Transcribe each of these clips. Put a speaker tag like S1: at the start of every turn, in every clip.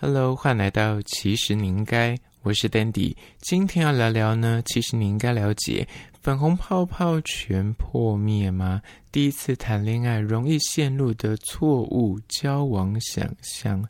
S1: Hello，欢迎来到其实你应该，我是 Dandy，今天要聊聊呢，其实你应该了解粉红泡泡全破灭吗？第一次谈恋爱容易陷入的错误交往想象。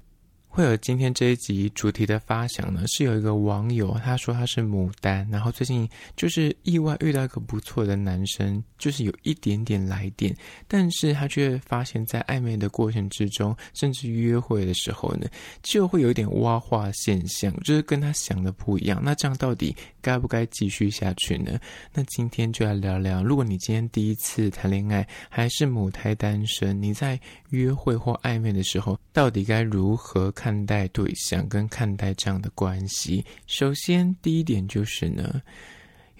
S1: 会有今天这一集主题的发想呢，是有一个网友他说他是牡丹，然后最近就是意外遇到一个不错的男生，就是有一点点来电，但是他却发现，在暧昧的过程之中，甚至约会的时候呢，就会有一点挖话现象，就是跟他想的不一样。那这样到底该不该继续下去呢？那今天就来聊聊，如果你今天第一次谈恋爱，还是母胎单身，你在约会或暧昧的时候，到底该如何看？看待对象跟看待这样的关系，首先第一点就是呢，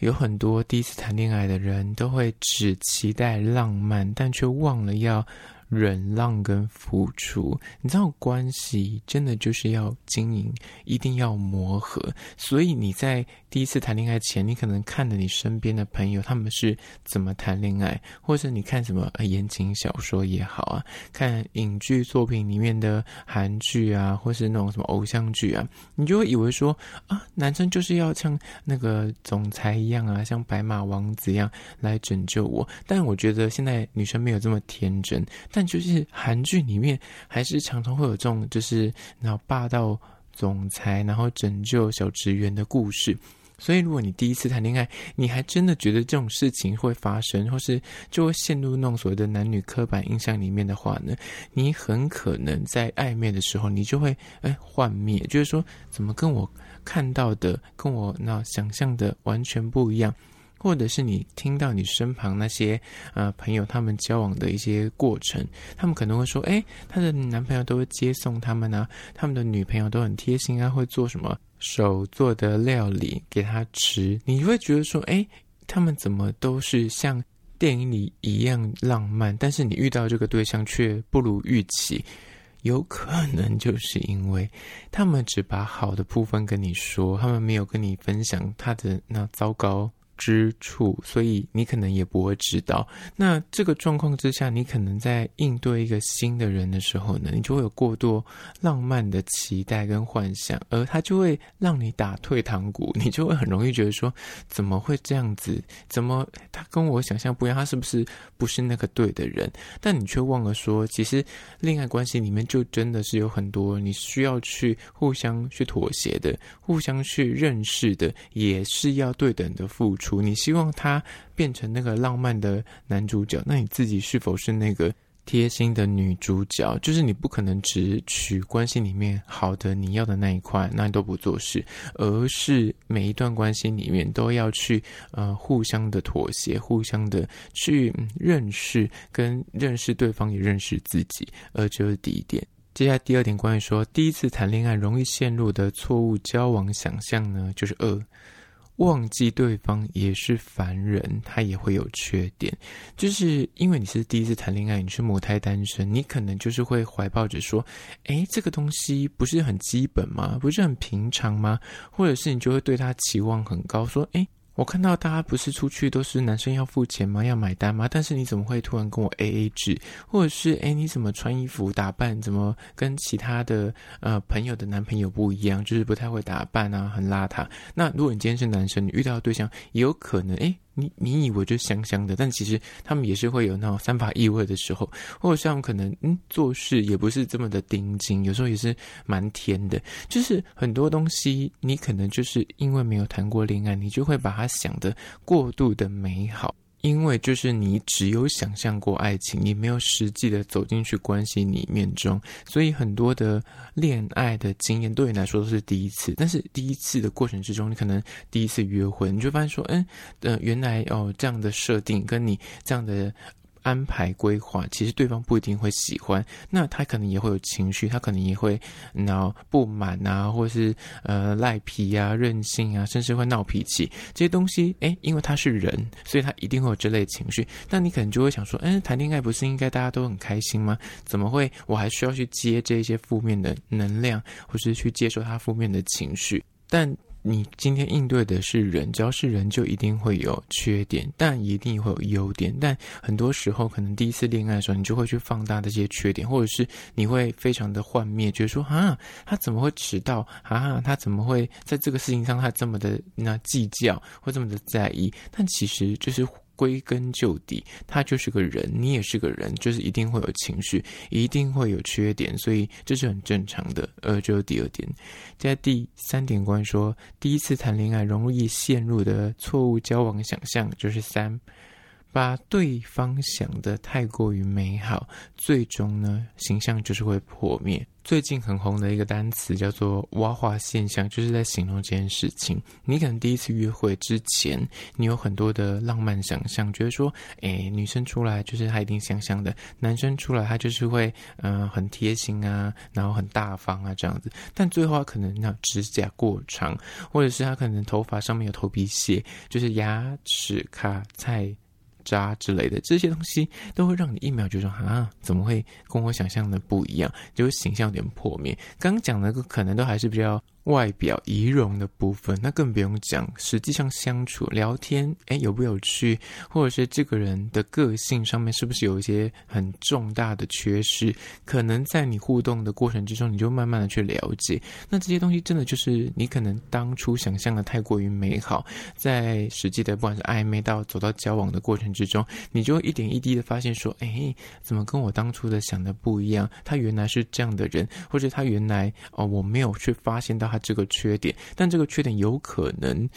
S1: 有很多第一次谈恋爱的人都会只期待浪漫，但却忘了要。忍让跟付出，你知道关系真的就是要经营，一定要磨合。所以你在第一次谈恋爱前，你可能看着你身边的朋友他们是怎么谈恋爱，或者你看什么言情小说也好啊，看影剧作品里面的韩剧啊，或是那种什么偶像剧啊，你就会以为说啊，男生就是要像那个总裁一样啊，像白马王子一样来拯救我。但我觉得现在女生没有这么天真。但就是韩剧里面还是常常会有这种，就是然后霸道总裁，然后拯救小职员的故事。所以，如果你第一次谈恋爱，你还真的觉得这种事情会发生，或是就会陷入那种所谓的男女刻板印象里面的话呢，你很可能在暧昧的时候，你就会哎幻灭，就是说怎么跟我看到的，跟我那想象的完全不一样。或者是你听到你身旁那些呃朋友他们交往的一些过程，他们可能会说：“诶，他的男朋友都会接送他们啊，他们的女朋友都很贴心啊，会做什么手做的料理给他吃。”你会觉得说：“诶，他们怎么都是像电影里一样浪漫？”但是你遇到这个对象却不如预期，有可能就是因为他们只把好的部分跟你说，他们没有跟你分享他的那糟糕之处，所以你可能也不会知道。那这个状况之下，你可能在应对一个新的人的时候呢，你就会有过多浪漫的期待跟幻想，而他就会让你打退堂鼓，你就会很容易觉得说，怎么会这样子？怎么他跟我想象不一样？他是不是不是那个对的人？但你却忘了说，其实恋爱关系里面就真的是有很多你需要去互相去妥协的，互相去认识的，也是要对等的付出。你希望他变成那个浪漫的男主角，那你自己是否是那个贴心的女主角？就是你不可能只取关系里面好的你要的那一块，那你都不做事，而是每一段关系里面都要去呃互相的妥协，互相的去认识，跟认识对方也认识自己，而这是第一点。接下来第二点，关于说第一次谈恋爱容易陷入的错误交往想象呢，就是二。忘记对方也是凡人，他也会有缺点，就是因为你是第一次谈恋爱，你是母胎单身，你可能就是会怀抱着说，诶，这个东西不是很基本吗？不是很平常吗？或者是你就会对他期望很高，说，诶。我看到大家不是出去都是男生要付钱吗？要买单吗？但是你怎么会突然跟我 AA 制？或者是诶，你怎么穿衣服打扮怎么跟其他的呃朋友的男朋友不一样？就是不太会打扮啊，很邋遢。那如果你今天是男生，你遇到的对象也有可能诶。你你以为就香香的，但其实他们也是会有那种散发异味的时候，或者像可能嗯做事也不是这么的盯紧，有时候也是蛮甜的。就是很多东西，你可能就是因为没有谈过恋爱，你就会把它想的过度的美好。因为就是你只有想象过爱情，你没有实际的走进去关系里面中，所以很多的恋爱的经验对你来说都是第一次。但是第一次的过程之中，你可能第一次约会，你就发现说，嗯，呃，原来哦这样的设定跟你这样的。安排规划，其实对方不一定会喜欢，那他可能也会有情绪，他可能也会闹不满啊，或是呃赖皮啊、任性啊，甚至会闹脾气这些东西。诶，因为他是人，所以他一定会有这类情绪。那你可能就会想说，嗯，谈恋爱不是应该大家都很开心吗？怎么会我还需要去接这些负面的能量，或是去接受他负面的情绪？但你今天应对的是人，只要是人就一定会有缺点，但一定会有优点。但很多时候，可能第一次恋爱的时候，你就会去放大这些缺点，或者是你会非常的幻灭，觉得说啊，他怎么会迟到啊？他怎么会在这个事情上他这么的那计较，或这么的在意？但其实就是。归根究底，他就是个人，你也是个人，就是一定会有情绪，一定会有缺点，所以这是很正常的。呃，这是第二点。在第三点，关于说第一次谈恋爱容易陷入的错误交往想象，就是三。把对方想得太过于美好，最终呢，形象就是会破灭。最近很红的一个单词叫做“蛙化现象”，就是在形容这件事情。你可能第一次约会之前，你有很多的浪漫想象，觉得说，诶，女生出来就是她一定香香的，男生出来他就是会，嗯、很贴心啊，然后很大方啊这样子。但最后他可能那指甲过长，或者是他可能头发上面有头皮屑，就是牙齿卡菜。渣之类的这些东西，都会让你一秒就说啊，怎么会跟我想象的不一样？就是形象有点破灭。刚刚讲的个可能都还是比较。外表仪容的部分，那更不用讲。实际上相处聊天，哎，有不有趣，或者是这个人的个性上面是不是有一些很重大的缺失？可能在你互动的过程之中，你就慢慢的去了解。那这些东西真的就是你可能当初想象的太过于美好，在实际的不管是暧昧到走到交往的过程之中，你就会一点一滴的发现说，哎，怎么跟我当初的想的不一样？他原来是这样的人，或者他原来哦，我没有去发现到他。这个缺点，但这个缺点有可能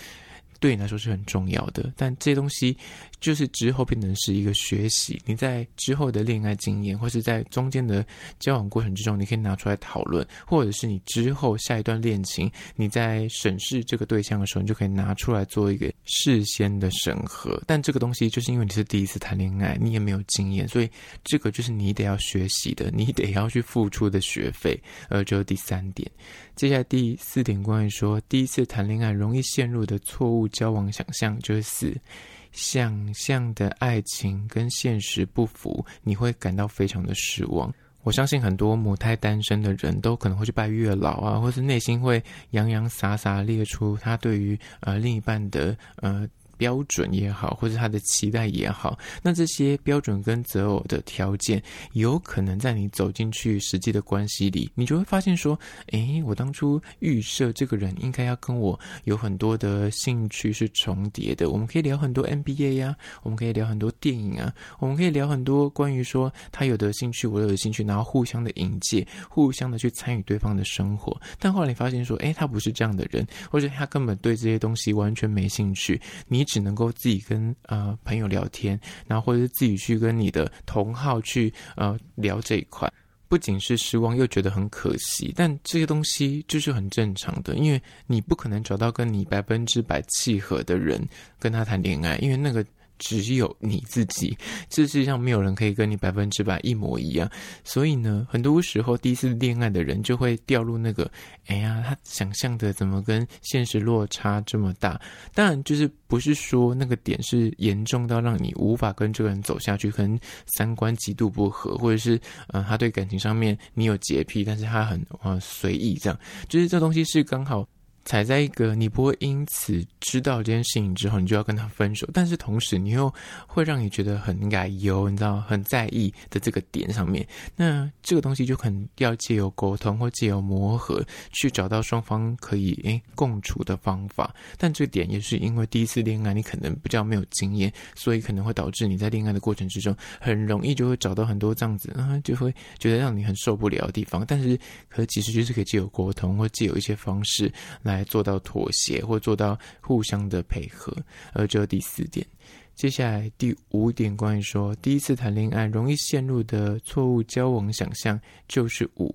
S1: 对你来说是很重要的，但这东西。就是之后变成是一个学习，你在之后的恋爱经验，或是在中间的交往过程之中，你可以拿出来讨论，或者是你之后下一段恋情，你在审视这个对象的时候，你就可以拿出来做一个事先的审核。但这个东西就是因为你是第一次谈恋爱，你也没有经验，所以这个就是你得要学习的，你得要去付出的学费。呃，就是第三点，接下来第四点，关于说第一次谈恋爱容易陷入的错误交往想象，就是四。想象的爱情跟现实不符，你会感到非常的失望。我相信很多母胎单身的人都可能会去拜月老啊，或是内心会洋洋洒洒列出他对于呃另一半的呃。标准也好，或者他的期待也好，那这些标准跟择偶的条件，有可能在你走进去实际的关系里，你就会发现说，诶，我当初预设这个人应该要跟我有很多的兴趣是重叠的，我们可以聊很多 NBA 呀，我们可以聊很多电影啊，我们可以聊很多关于说他有的兴趣，我有的兴趣，然后互相的引介，互相的去参与对方的生活。但后来你发现说，诶，他不是这样的人，或者他根本对这些东西完全没兴趣，你。只能够自己跟呃朋友聊天，然后或者是自己去跟你的同好去呃聊这一块，不仅是失望，又觉得很可惜。但这些东西就是很正常的，因为你不可能找到跟你百分之百契合的人跟他谈恋爱，因为那个。只有你自己，这世上没有人可以跟你百分之百一模一样。所以呢，很多时候第一次恋爱的人就会掉入那个，哎呀，他想象的怎么跟现实落差这么大？当然，就是不是说那个点是严重到让你无法跟这个人走下去，可能三观极度不合，或者是嗯、呃，他对感情上面你有洁癖，但是他很呃随意，这样，就是这东西是刚好。踩在一个你不会因此知道这件事情之后，你就要跟他分手，但是同时你又会让你觉得很奶油，你知道很在意的这个点上面，那这个东西就可能要借由沟通或借由磨合，去找到双方可以诶共处的方法。但这点也是因为第一次恋爱，你可能比较没有经验，所以可能会导致你在恋爱的过程之中，很容易就会找到很多这样子啊，就会觉得让你很受不了的地方。但是可其实就是可以借由沟通或借由一些方式来。来做到妥协，或做到互相的配合，而这第四点。接下来第五点，关于说第一次谈恋爱容易陷入的错误交往想象，就是五。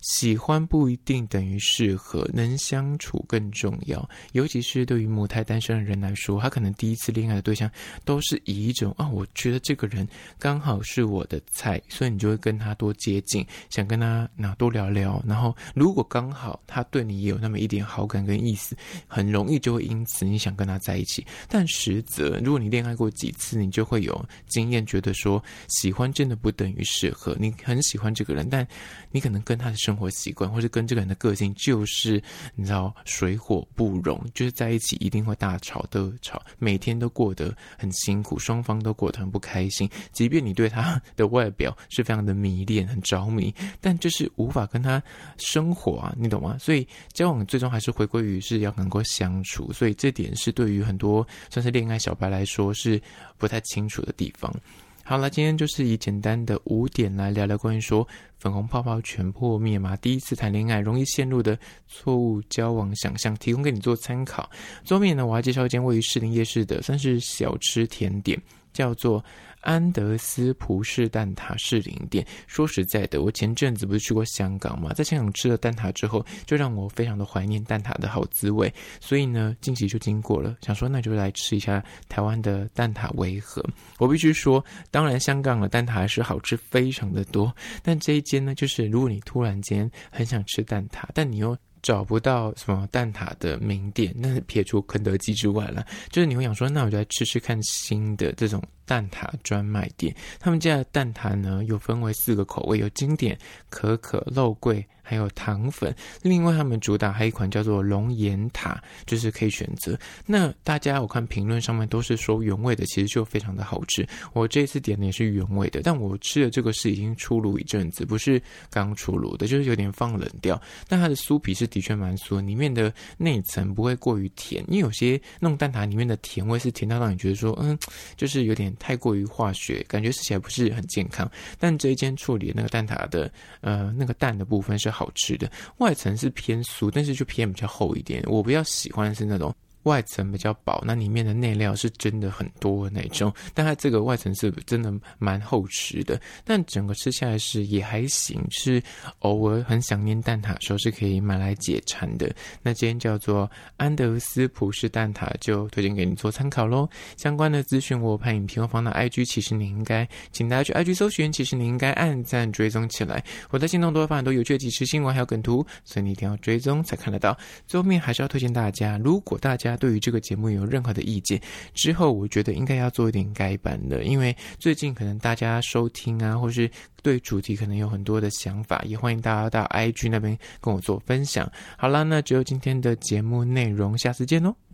S1: 喜欢不一定等于适合，能相处更重要。尤其是对于母胎单身的人来说，他可能第一次恋爱的对象都是以一种啊，我觉得这个人刚好是我的菜，所以你就会跟他多接近，想跟他那多聊聊。然后如果刚好他对你也有那么一点好感跟意思，很容易就会因此你想跟他在一起。但实则，如果你恋爱过几次，你就会有经验，觉得说喜欢真的不等于适合。你很喜欢这个人，但你可能跟他的生生活习惯，或是跟这个人的个性就是你知道水火不容，就是在一起一定会大吵特吵，每天都过得很辛苦，双方都过得很不开心。即便你对他的外表是非常的迷恋、很着迷，但就是无法跟他生活啊，你懂吗？所以交往最终还是回归于是要能够相处，所以这点是对于很多算是恋爱小白来说是不太清楚的地方。好了，今天就是以简单的五点来聊聊关于说粉红泡泡全破灭嘛，第一次谈恋爱容易陷入的错误交往想象，提供给你做参考。最后面呢，我要介绍一间位于士林夜市的算是小吃甜点，叫做。安德斯葡式蛋挞士林店，说实在的，我前阵子不是去过香港嘛，在香港吃了蛋挞之后，就让我非常的怀念蛋挞的好滋味，所以呢，近期就经过了，想说那就来吃一下台湾的蛋挞为何？我必须说，当然香港的蛋挞是好吃非常的多，但这一间呢，就是如果你突然间很想吃蛋挞，但你又找不到什么蛋挞的名店，那撇除肯德基之外了，就是你会想说，那我就来吃吃看新的这种。蛋挞专卖店，他们家的蛋挞呢，又分为四个口味，有经典、可可、肉桂，还有糖粉。另外，他们主打还有一款叫做龙眼塔，就是可以选择。那大家我看评论上面都是说原味的，其实就非常的好吃。我这次点的也是原味的，但我吃的这个是已经出炉一阵子，不是刚出炉的，就是有点放冷掉。但它的酥皮是的确蛮酥，里面的内层不会过于甜，因为有些那种蛋挞里面的甜味是甜到让你觉得说，嗯，就是有点。太过于化学，感觉吃起来不是很健康。但这一间处理的那个蛋挞的，呃，那个蛋的部分是好吃的，外层是偏酥，但是就偏比较厚一点。我比较喜欢是那种。外层比较薄，那里面的内料是真的很多的那种，但它这个外层是真的蛮厚实的，但整个吃下来是也还行，是偶尔很想念蛋挞的时候是可以买来解馋的。那今天叫做安德斯葡式蛋挞，就推荐给你做参考喽。相关的资讯我拍影片会放到 IG，其实你应该请大家去 IG 搜寻，其实你应该按赞追踪起来。我在行动都会发很多有趣的即时新闻还有梗图，所以你一定要追踪才看得到。最后面还是要推荐大家，如果大家。家对于这个节目有任何的意见，之后我觉得应该要做一点改版的，因为最近可能大家收听啊，或是对主题可能有很多的想法，也欢迎大家到 IG 那边跟我做分享。好啦，那只有今天的节目内容，下次见哦。